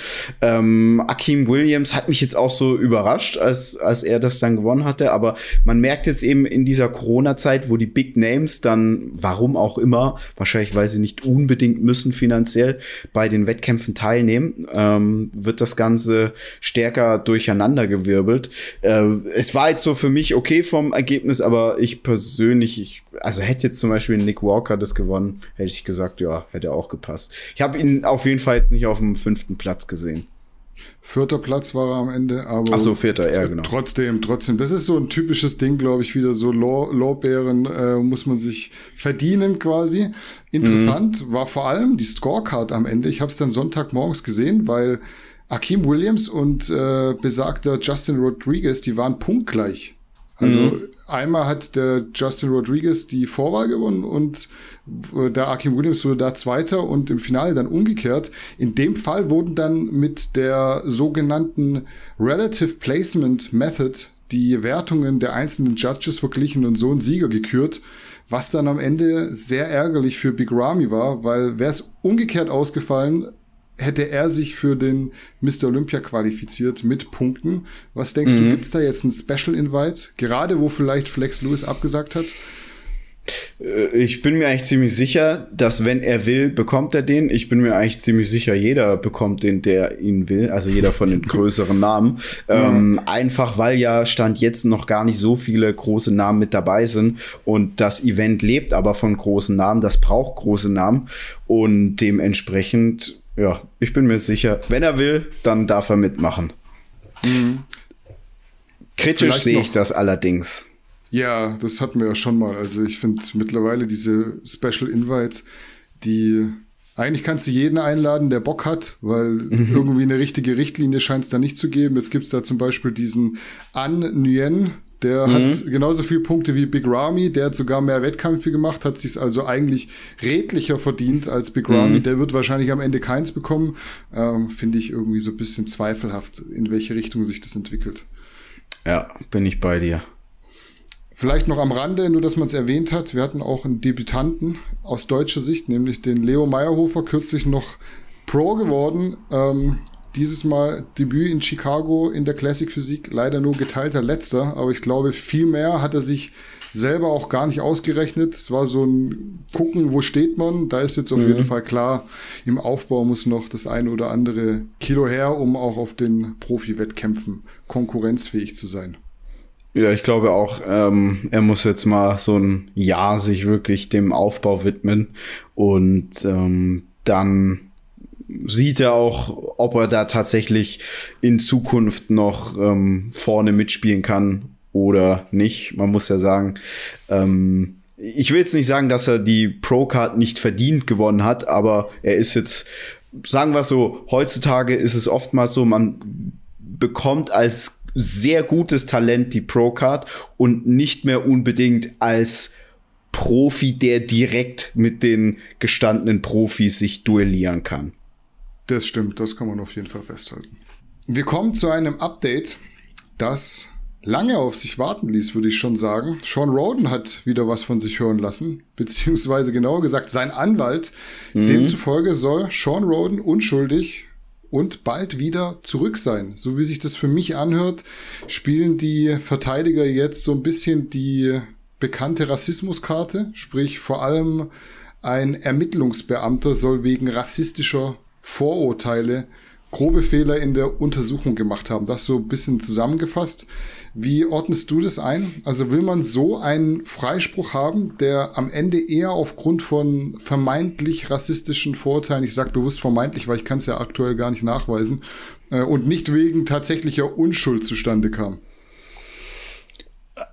Ähm, Akeem Williams hat mich jetzt auch so überrascht, als, als er das dann gewonnen hatte. Aber man merkt jetzt eben in dieser Corona-Zeit, wo die Big Names dann, warum auch immer, wahrscheinlich weil sie nicht unbedingt müssen finanziell bei den Wettkämpfen teilnehmen, ähm, wird das Ganze stärker durcheinandergewirbelt. Äh, es war jetzt so für mich okay vom Ergebnis, aber ich persönlich, ich, also hätte jetzt zum Beispiel Nick Walker das gewonnen, hätte ich gesagt, ja, hätte auch gepasst. Ich habe ihn auf jeden Fall jetzt nicht auf dem fünften Platz gesehen. Vierter Platz war er am Ende, aber. Ach so, vierter, ja, genau. Trotzdem, trotzdem. Das ist so ein typisches Ding, glaube ich, wieder so Lorbeeren äh, muss man sich verdienen quasi. Interessant mhm. war vor allem die Scorecard am Ende. Ich habe es dann Sonntagmorgens gesehen, weil Akeem Williams und äh, besagter Justin Rodriguez, die waren punktgleich. Also mhm. Einmal hat der Justin Rodriguez die Vorwahl gewonnen und äh, der Akim Williams wurde da Zweiter und im Finale dann umgekehrt. In dem Fall wurden dann mit der sogenannten Relative Placement Method die Wertungen der einzelnen Judges verglichen und so ein Sieger gekürt, was dann am Ende sehr ärgerlich für Big Ramy war, weil wäre es umgekehrt ausgefallen, hätte er sich für den Mr. Olympia qualifiziert mit Punkten. Was denkst mhm. du, gibt es da jetzt ein Special Invite? Gerade wo vielleicht Flex Lewis abgesagt hat? Äh, ich bin mir eigentlich ziemlich sicher, dass wenn er will, bekommt er den. Ich bin mir eigentlich ziemlich sicher, jeder bekommt den, der ihn will. Also jeder von den größeren Namen. Ja. Ähm, einfach weil ja Stand jetzt noch gar nicht so viele große Namen mit dabei sind. Und das Event lebt aber von großen Namen. Das braucht große Namen. Und dementsprechend ja, ich bin mir sicher, wenn er will, dann darf er mitmachen. Mhm. Kritisch sehe ich das allerdings. Ja, das hatten wir ja schon mal. Also ich finde mittlerweile diese Special Invites, die Eigentlich kannst du jeden einladen, der Bock hat, weil mhm. irgendwie eine richtige Richtlinie scheint es da nicht zu geben. Jetzt gibt es da zum Beispiel diesen An Nguyen, der mhm. hat genauso viele Punkte wie Big Ramy, der hat sogar mehr Wettkämpfe gemacht, hat sich also eigentlich redlicher verdient als Big Ramy. Mhm. Der wird wahrscheinlich am Ende keins bekommen. Ähm, Finde ich irgendwie so ein bisschen zweifelhaft, in welche Richtung sich das entwickelt. Ja, bin ich bei dir. Vielleicht noch am Rande, nur dass man es erwähnt hat, wir hatten auch einen Debütanten aus deutscher Sicht, nämlich den Leo Meyerhofer, kürzlich noch Pro geworden. Ähm, dieses Mal Debüt in Chicago in der Classic Physik, leider nur geteilter Letzter, aber ich glaube, viel mehr hat er sich selber auch gar nicht ausgerechnet. Es war so ein Gucken, wo steht man. Da ist jetzt auf mhm. jeden Fall klar, im Aufbau muss noch das eine oder andere Kilo her, um auch auf den Profi-Wettkämpfen konkurrenzfähig zu sein. Ja, ich glaube auch, ähm, er muss jetzt mal so ein Jahr sich wirklich dem Aufbau widmen und ähm, dann sieht er auch, ob er da tatsächlich in Zukunft noch ähm, vorne mitspielen kann oder nicht. Man muss ja sagen, ähm, ich will jetzt nicht sagen, dass er die Pro-Card nicht verdient gewonnen hat, aber er ist jetzt, sagen wir so, heutzutage ist es oftmals so, man bekommt als sehr gutes Talent, die Pro-Card, und nicht mehr unbedingt als Profi, der direkt mit den gestandenen Profis sich duellieren kann. Das stimmt, das kann man auf jeden Fall festhalten. Wir kommen zu einem Update, das lange auf sich warten ließ, würde ich schon sagen. Sean Roden hat wieder was von sich hören lassen, beziehungsweise genauer gesagt sein Anwalt. Mhm. Demzufolge soll Sean Roden unschuldig und bald wieder zurück sein. So wie sich das für mich anhört, spielen die Verteidiger jetzt so ein bisschen die bekannte Rassismuskarte, sprich vor allem ein Ermittlungsbeamter soll wegen rassistischer Vorurteile grobe Fehler in der Untersuchung gemacht haben. Das so ein bisschen zusammengefasst. Wie ordnest du das ein? Also will man so einen Freispruch haben, der am Ende eher aufgrund von vermeintlich rassistischen Vorurteilen, ich sage bewusst vermeintlich, weil ich kann es ja aktuell gar nicht nachweisen, äh, und nicht wegen tatsächlicher Unschuld zustande kam?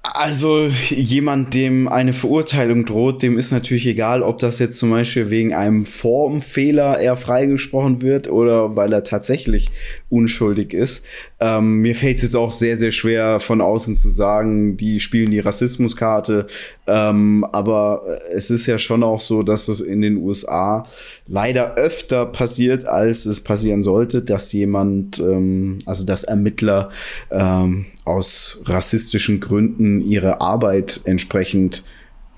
Also jemand, dem eine Verurteilung droht, dem ist natürlich egal, ob das jetzt zum Beispiel wegen einem Formfehler eher freigesprochen wird oder weil er tatsächlich unschuldig ist. Ähm, mir fällt es jetzt auch sehr, sehr schwer von außen zu sagen, die spielen die Rassismuskarte. Ähm, aber es ist ja schon auch so, dass es in den USA leider öfter passiert, als es passieren sollte, dass jemand, ähm, also dass Ermittler ähm, aus rassistischen Gründen ihre Arbeit entsprechend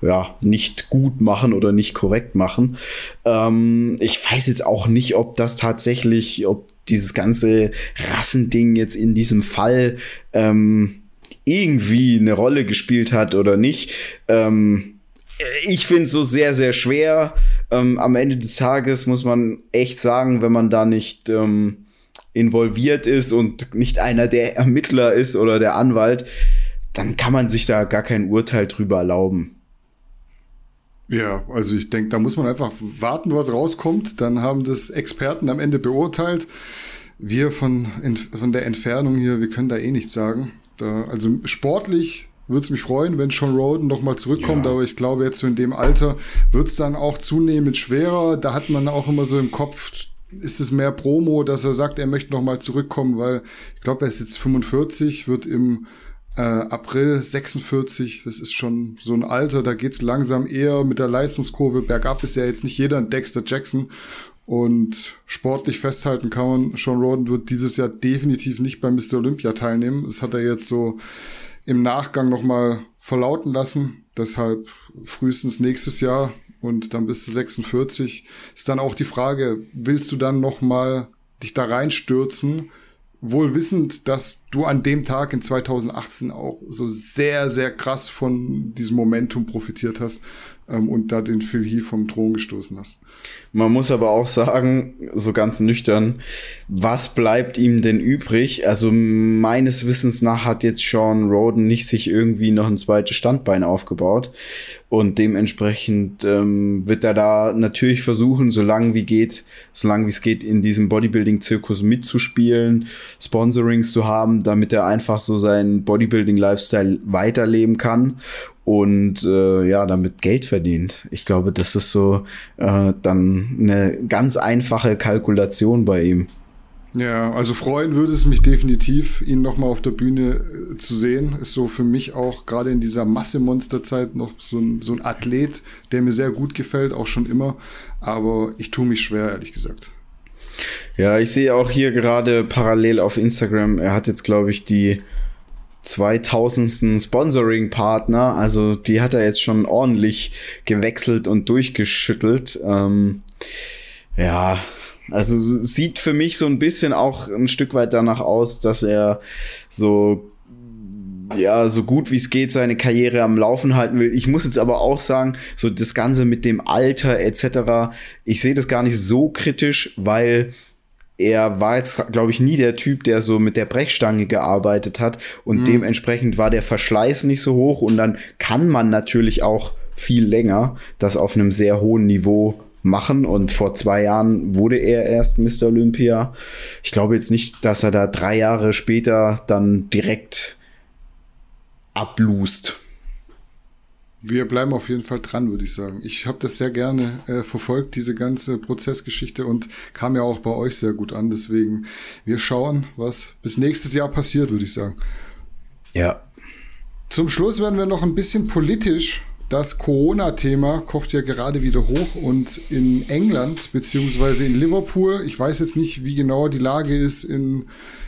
ja, nicht gut machen oder nicht korrekt machen. Ähm, ich weiß jetzt auch nicht, ob das tatsächlich, ob dieses ganze Rassending jetzt in diesem Fall ähm, irgendwie eine Rolle gespielt hat oder nicht. Ähm, ich finde es so sehr, sehr schwer. Ähm, am Ende des Tages muss man echt sagen, wenn man da nicht ähm, involviert ist und nicht einer der Ermittler ist oder der Anwalt, dann kann man sich da gar kein Urteil drüber erlauben. Ja, also ich denke, da muss man einfach warten, was rauskommt. Dann haben das Experten am Ende beurteilt. Wir von, von der Entfernung hier, wir können da eh nichts sagen. Da, also sportlich würde es mich freuen, wenn Sean Roden nochmal zurückkommt, ja. aber ich glaube, jetzt so in dem Alter wird es dann auch zunehmend schwerer. Da hat man auch immer so im Kopf, ist es mehr Promo, dass er sagt, er möchte nochmal zurückkommen, weil ich glaube, er ist jetzt 45, wird im äh, April 46, das ist schon so ein Alter, da geht's langsam eher mit der Leistungskurve bergab, ist ja jetzt nicht jeder ein Dexter Jackson. Und sportlich festhalten kann man, Sean Roden wird dieses Jahr definitiv nicht bei Mr. Olympia teilnehmen. Das hat er jetzt so im Nachgang nochmal verlauten lassen. Deshalb frühestens nächstes Jahr und dann bist du 46. Ist dann auch die Frage, willst du dann nochmal dich da reinstürzen wohl wissend, dass du an dem Tag in 2018 auch so sehr, sehr krass von diesem Momentum profitiert hast ähm, und da den Phil Heath vom Thron gestoßen hast. Man muss aber auch sagen, so ganz nüchtern, was bleibt ihm denn übrig? Also meines Wissens nach hat jetzt Sean Roden nicht sich irgendwie noch ein zweites Standbein aufgebaut und dementsprechend ähm, wird er da natürlich versuchen, so lange wie geht, so lange wie es geht, in diesem Bodybuilding-Zirkus mitzuspielen, Sponsorings zu haben, damit er einfach so seinen Bodybuilding-Lifestyle weiterleben kann und äh, ja, damit Geld verdient. Ich glaube, das ist so äh, dann eine ganz einfache Kalkulation bei ihm. Ja, also freuen würde es mich definitiv, ihn nochmal auf der Bühne äh, zu sehen. Ist so für mich auch gerade in dieser Massemonsterzeit noch so ein, so ein Athlet, der mir sehr gut gefällt, auch schon immer. Aber ich tue mich schwer, ehrlich gesagt. Ja, ich sehe auch hier gerade parallel auf Instagram, er hat jetzt, glaube ich, die 2000. Sponsoring-Partner. Also die hat er jetzt schon ordentlich gewechselt und durchgeschüttelt. Ähm, ja, also sieht für mich so ein bisschen auch ein Stück weit danach aus, dass er so ja, so gut wie es geht seine Karriere am Laufen halten will. Ich muss jetzt aber auch sagen, so das Ganze mit dem Alter etc., ich sehe das gar nicht so kritisch, weil er war jetzt, glaube ich, nie der Typ, der so mit der Brechstange gearbeitet hat und mhm. dementsprechend war der Verschleiß nicht so hoch und dann kann man natürlich auch viel länger das auf einem sehr hohen Niveau machen und vor zwei Jahren wurde er erst Mr. Olympia. Ich glaube jetzt nicht, dass er da drei Jahre später dann direkt ablust. Wir bleiben auf jeden Fall dran, würde ich sagen. Ich habe das sehr gerne äh, verfolgt, diese ganze Prozessgeschichte und kam ja auch bei euch sehr gut an. Deswegen, wir schauen, was bis nächstes Jahr passiert, würde ich sagen. Ja. Zum Schluss werden wir noch ein bisschen politisch das Corona-Thema kocht ja gerade wieder hoch und in England beziehungsweise in Liverpool, ich weiß jetzt nicht, wie genau die Lage ist in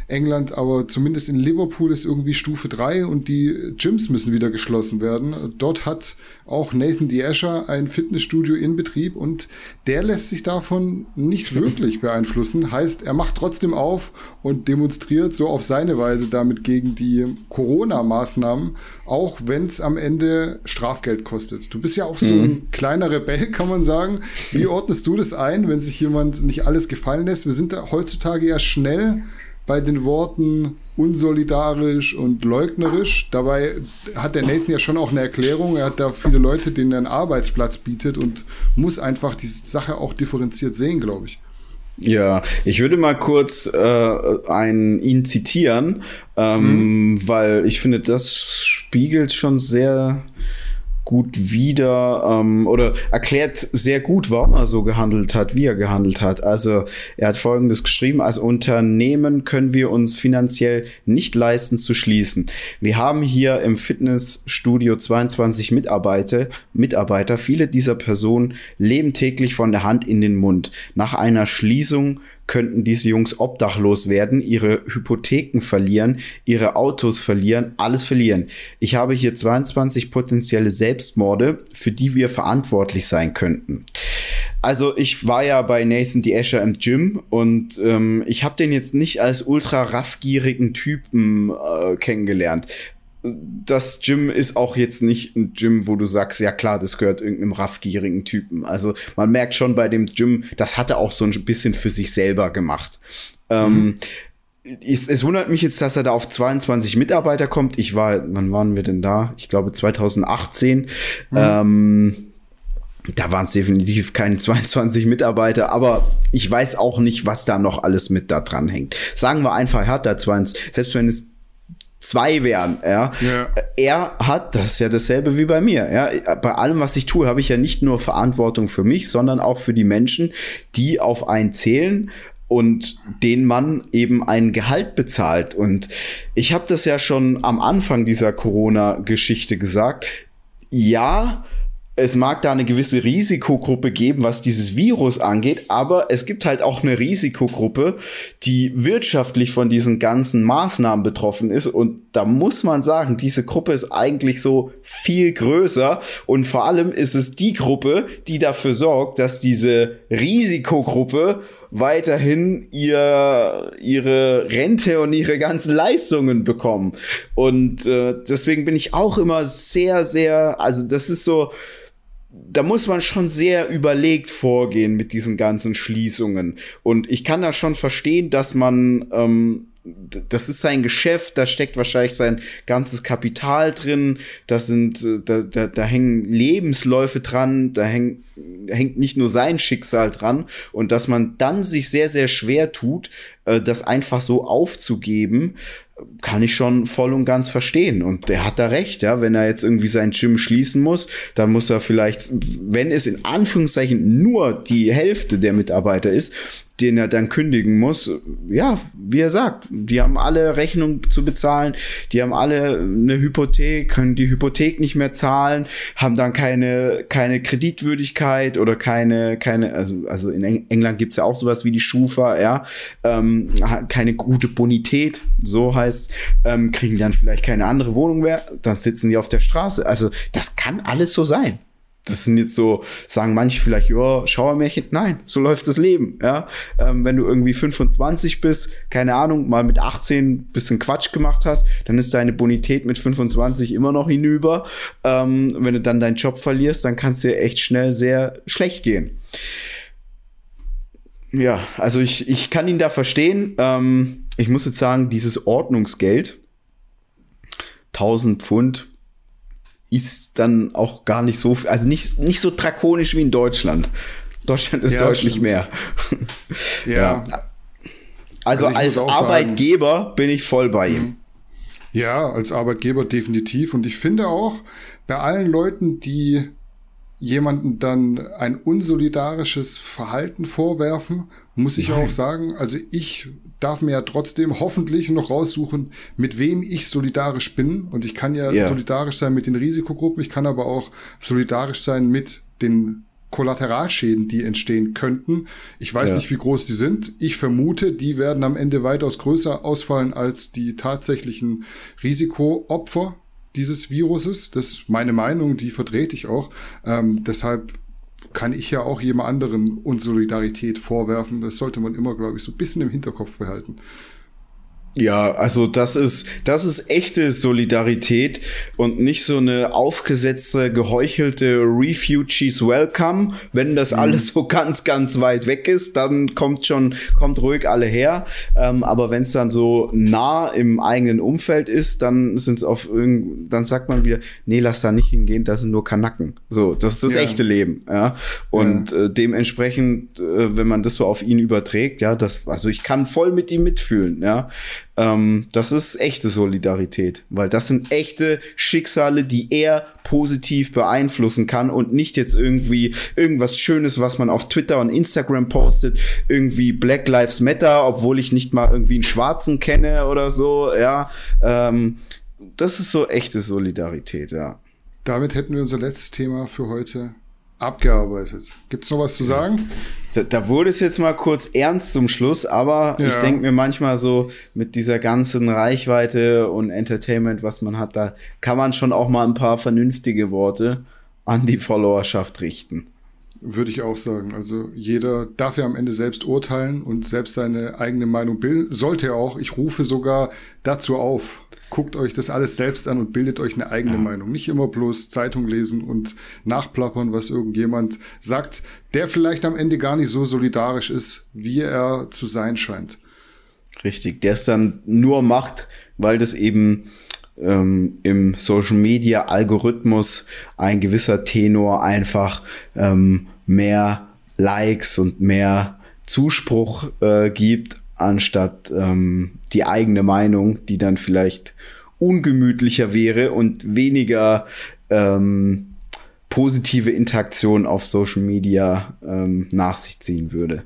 England, aber zumindest in Liverpool ist irgendwie Stufe 3 und die Gyms müssen wieder geschlossen werden. Dort hat auch Nathan D'Asher ein Fitnessstudio in Betrieb und der lässt sich davon nicht wirklich beeinflussen. Heißt, er macht trotzdem auf und demonstriert so auf seine Weise damit gegen die Corona-Maßnahmen, auch wenn es am Ende Strafgeld kostet. Du bist ja auch so mhm. ein kleiner Rebell, kann man sagen. Wie ordnest du das ein, wenn sich jemand nicht alles gefallen lässt? Wir sind da heutzutage ja schnell bei den Worten unsolidarisch und leugnerisch. Dabei hat der Nathan ja schon auch eine Erklärung. Er hat da viele Leute, denen er einen Arbeitsplatz bietet und muss einfach die Sache auch differenziert sehen, glaube ich. Ja, ich würde mal kurz äh, ein, ihn zitieren, ähm, mhm. weil ich finde, das spiegelt schon sehr gut wieder ähm, oder erklärt sehr gut, warum er so gehandelt hat, wie er gehandelt hat. Also er hat Folgendes geschrieben, als Unternehmen können wir uns finanziell nicht leisten zu schließen. Wir haben hier im Fitnessstudio 22 Mitarbeiter, Mitarbeiter. Viele dieser Personen leben täglich von der Hand in den Mund. Nach einer Schließung könnten diese Jungs obdachlos werden, ihre Hypotheken verlieren, ihre Autos verlieren, alles verlieren. Ich habe hier 22 potenzielle Selbstmorde, für die wir verantwortlich sein könnten. Also ich war ja bei Nathan D. Asher im Gym und ähm, ich habe den jetzt nicht als ultra raffgierigen Typen äh, kennengelernt das Gym ist auch jetzt nicht ein Gym, wo du sagst, ja klar, das gehört irgendeinem raffgierigen Typen. Also man merkt schon bei dem Gym, das hat er auch so ein bisschen für sich selber gemacht. Ähm, mhm. es, es, wundert mich jetzt, dass er da auf 22 Mitarbeiter kommt. Ich war, wann waren wir denn da? Ich glaube 2018. Mhm. Ähm, da waren es definitiv keine 22 Mitarbeiter, aber ich weiß auch nicht, was da noch alles mit da dran hängt. Sagen wir einfach, er hat da 20, selbst wenn es zwei wären, ja. ja. Er hat, das ist ja dasselbe wie bei mir, ja. Bei allem, was ich tue, habe ich ja nicht nur Verantwortung für mich, sondern auch für die Menschen, die auf einen zählen und den man eben ein Gehalt bezahlt. Und ich habe das ja schon am Anfang dieser Corona-Geschichte gesagt. Ja, es mag da eine gewisse Risikogruppe geben, was dieses Virus angeht, aber es gibt halt auch eine Risikogruppe, die wirtschaftlich von diesen ganzen Maßnahmen betroffen ist. Und da muss man sagen, diese Gruppe ist eigentlich so viel größer. Und vor allem ist es die Gruppe, die dafür sorgt, dass diese Risikogruppe weiterhin ihr, ihre Rente und ihre ganzen Leistungen bekommen. Und äh, deswegen bin ich auch immer sehr, sehr, also das ist so, da muss man schon sehr überlegt vorgehen mit diesen ganzen Schließungen. Und ich kann da schon verstehen, dass man, ähm, das ist sein Geschäft, da steckt wahrscheinlich sein ganzes Kapital drin, da sind, äh, da, da, da hängen Lebensläufe dran, da häng, hängt nicht nur sein Schicksal dran und dass man dann sich sehr, sehr schwer tut, äh, das einfach so aufzugeben, kann ich schon voll und ganz verstehen. Und der hat da recht, ja. Wenn er jetzt irgendwie sein Gym schließen muss, dann muss er vielleicht, wenn es in Anführungszeichen nur die Hälfte der Mitarbeiter ist, den er dann kündigen muss. Ja, wie er sagt, die haben alle Rechnungen zu bezahlen, die haben alle eine Hypothek, können die Hypothek nicht mehr zahlen, haben dann keine, keine Kreditwürdigkeit oder keine, keine, also, also in England gibt's ja auch sowas wie die Schufa, ja, ähm, keine gute Bonität, so heißt, ähm, kriegen dann vielleicht keine andere Wohnung mehr, dann sitzen die auf der Straße. Also das kann alles so sein das sind jetzt so, sagen manche vielleicht, ja, Schauermärchen. Nein, so läuft das Leben. Ja, ähm, wenn du irgendwie 25 bist, keine Ahnung, mal mit 18 bisschen Quatsch gemacht hast, dann ist deine Bonität mit 25 immer noch hinüber. Ähm, wenn du dann deinen Job verlierst, dann kann es dir echt schnell sehr schlecht gehen. Ja, also ich, ich kann ihn da verstehen. Ähm, ich muss jetzt sagen, dieses Ordnungsgeld, 1000 Pfund, ist dann auch gar nicht so, also nicht, nicht so drakonisch wie in Deutschland. Deutschland ist ja, deutlich stimmt. mehr. ja. ja. Also, also als Arbeitgeber sagen, bin ich voll bei ihm. Ja, als Arbeitgeber definitiv. Und ich finde auch, bei allen Leuten, die jemanden dann ein unsolidarisches Verhalten vorwerfen, muss ich Nein. auch sagen, also ich darf mir ja trotzdem hoffentlich noch raussuchen, mit wem ich solidarisch bin. Und ich kann ja yeah. solidarisch sein mit den Risikogruppen, ich kann aber auch solidarisch sein mit den Kollateralschäden, die entstehen könnten. Ich weiß ja. nicht, wie groß die sind. Ich vermute, die werden am Ende weitaus größer ausfallen als die tatsächlichen Risikoopfer dieses Viruses. Das ist meine Meinung, die vertrete ich auch. Ähm, deshalb kann ich ja auch jemand anderen Unsolidarität vorwerfen. Das sollte man immer, glaube ich, so ein bisschen im Hinterkopf behalten. Ja, also das ist, das ist echte Solidarität und nicht so eine aufgesetzte, geheuchelte Refugees Welcome. Wenn das mhm. alles so ganz, ganz weit weg ist, dann kommt schon, kommt ruhig alle her. Ähm, aber wenn es dann so nah im eigenen Umfeld ist, dann sind es auf irgend, dann sagt man wieder, nee, lass da nicht hingehen, das sind nur Kanacken. So, das ist das ja. echte Leben, ja. Und ja. Äh, dementsprechend, äh, wenn man das so auf ihn überträgt, ja, das, also ich kann voll mit ihm mitfühlen, ja. Ähm, das ist echte Solidarität, weil das sind echte Schicksale, die er positiv beeinflussen kann und nicht jetzt irgendwie irgendwas Schönes, was man auf Twitter und Instagram postet, irgendwie Black Lives Matter, obwohl ich nicht mal irgendwie einen Schwarzen kenne oder so, ja. Ähm, das ist so echte Solidarität, ja. Damit hätten wir unser letztes Thema für heute abgearbeitet. Gibt es noch was zu sagen? Da, da, wurde es jetzt mal kurz ernst zum Schluss, aber ja. ich denke mir manchmal so mit dieser ganzen Reichweite und Entertainment, was man hat, da kann man schon auch mal ein paar vernünftige Worte an die Followerschaft richten. Würde ich auch sagen. Also jeder darf ja am Ende selbst urteilen und selbst seine eigene Meinung bilden. Sollte er auch. Ich rufe sogar dazu auf. Guckt euch das alles selbst an und bildet euch eine eigene ja. Meinung. Nicht immer bloß Zeitung lesen und nachplappern, was irgendjemand sagt, der vielleicht am Ende gar nicht so solidarisch ist, wie er zu sein scheint. Richtig, der es dann nur macht, weil das eben ähm, im Social Media Algorithmus ein gewisser Tenor einfach ähm, mehr Likes und mehr Zuspruch äh, gibt, anstatt ähm, die eigene Meinung, die dann vielleicht ungemütlicher wäre und weniger ähm, positive Interaktion auf Social Media ähm, nach sich ziehen würde.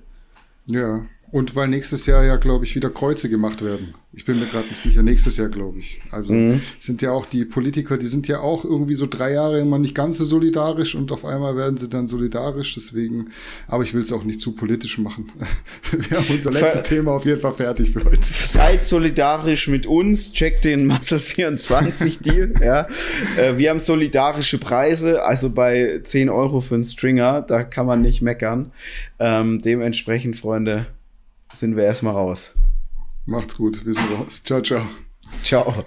Ja, und weil nächstes Jahr ja, glaube ich, wieder Kreuze gemacht werden. Ich bin mir gerade nicht sicher, nächstes Jahr, glaube ich. Also mhm. sind ja auch die Politiker, die sind ja auch irgendwie so drei Jahre immer nicht ganz so solidarisch und auf einmal werden sie dann solidarisch. Deswegen, aber ich will es auch nicht zu politisch machen. Wir haben unser letztes Ver Thema auf jeden Fall fertig für heute. Seid solidarisch mit uns, checkt den Muscle 24 Deal. ja. Äh, wir haben solidarische Preise, also bei 10 Euro für einen Stringer, da kann man nicht meckern. Ähm, dementsprechend, Freunde, sind wir erstmal raus. Macht's gut, wir sind raus. Ciao, ciao. Ciao.